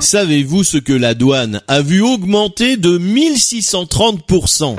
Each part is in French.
Savez-vous ce que la douane a vu augmenter de 1630%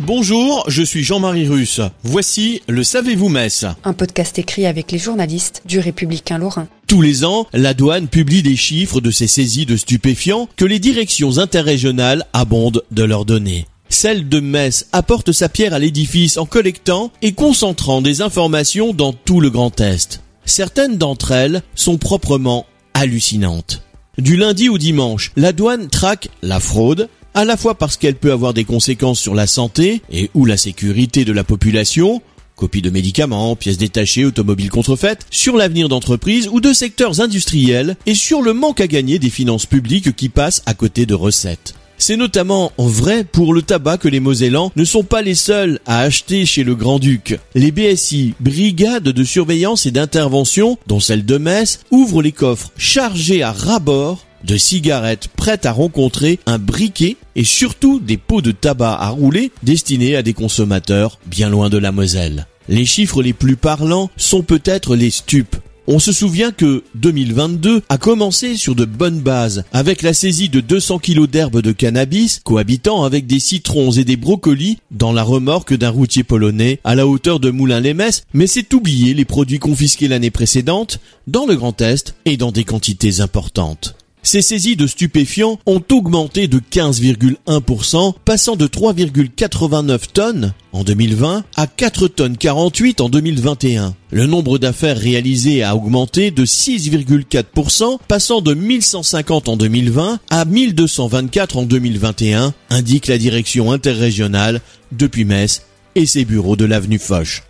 Bonjour, je suis Jean-Marie Russe. Voici le Savez-vous Metz Un podcast écrit avec les journalistes du Républicain Lorrain. Tous les ans, la douane publie des chiffres de ces saisies de stupéfiants que les directions interrégionales abondent de leurs données. Celle de Metz apporte sa pierre à l'édifice en collectant et concentrant des informations dans tout le Grand Est. Certaines d'entre elles sont proprement hallucinantes. Du lundi au dimanche, la douane traque la fraude, à la fois parce qu'elle peut avoir des conséquences sur la santé et ou la sécurité de la population, copies de médicaments, pièces détachées, automobiles contrefaites, sur l'avenir d'entreprises ou de secteurs industriels et sur le manque à gagner des finances publiques qui passent à côté de recettes. C'est notamment vrai pour le tabac que les Mosellans ne sont pas les seuls à acheter chez le Grand-Duc. Les BSI, brigades de surveillance et d'intervention, dont celle de Metz, ouvrent les coffres chargés à ras-bord de cigarettes prêtes à rencontrer un briquet et surtout des pots de tabac à rouler destinés à des consommateurs bien loin de la Moselle. Les chiffres les plus parlants sont peut-être les stupes. On se souvient que 2022 a commencé sur de bonnes bases, avec la saisie de 200 kilos d'herbes de cannabis cohabitant avec des citrons et des brocolis dans la remorque d'un routier polonais à la hauteur de Moulins-les-Messes, mais c'est oublier les produits confisqués l'année précédente dans le Grand Est et dans des quantités importantes. Ces saisies de stupéfiants ont augmenté de 15,1%, passant de 3,89 tonnes en 2020 à 4 tonnes 48 en 2021. Le nombre d'affaires réalisées a augmenté de 6,4%, passant de 1150 en 2020 à 1224 en 2021, indique la direction interrégionale depuis Metz et ses bureaux de l'avenue Foch.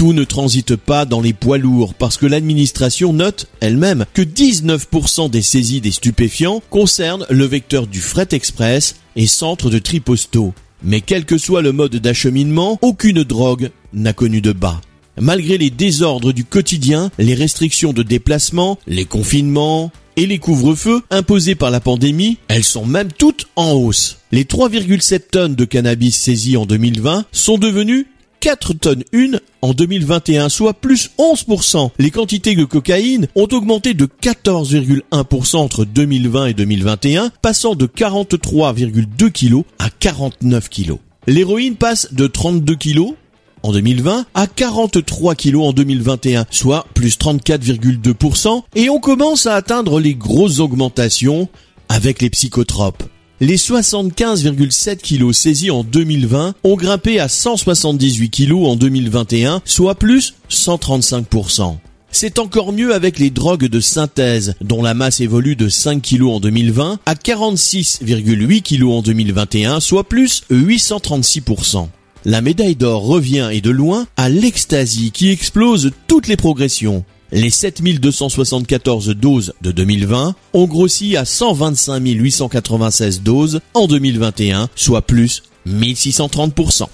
Tout ne transite pas dans les poids lourds parce que l'administration note elle-même que 19% des saisies des stupéfiants concernent le vecteur du fret express et centre de tri postaux. Mais quel que soit le mode d'acheminement, aucune drogue n'a connu de bas. Malgré les désordres du quotidien, les restrictions de déplacement, les confinements et les couvre-feux imposés par la pandémie, elles sont même toutes en hausse. Les 3,7 tonnes de cannabis saisies en 2020 sont devenues 4 tonnes 1 en 2021, soit plus 11%. Les quantités de cocaïne ont augmenté de 14,1% entre 2020 et 2021, passant de 43,2 kg à 49 kg. L'héroïne passe de 32 kg en 2020 à 43 kg en 2021, soit plus 34,2%, et on commence à atteindre les grosses augmentations avec les psychotropes. Les 75,7 kilos saisis en 2020 ont grimpé à 178 kilos en 2021, soit plus 135%. C'est encore mieux avec les drogues de synthèse, dont la masse évolue de 5 kg en 2020 à 46,8 kg en 2021, soit plus 836%. La médaille d'or revient et de loin à l'ecstasy qui explose toutes les progressions. Les 7274 doses de 2020 ont grossi à 125 896 doses en 2021, soit plus 1630%.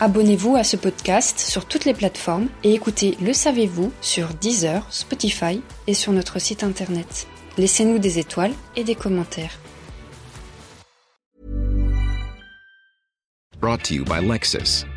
Abonnez-vous à ce podcast sur toutes les plateformes et écoutez Le Savez-vous sur Deezer, Spotify et sur notre site internet. Laissez-nous des étoiles et des commentaires. Brought to you by Lexus.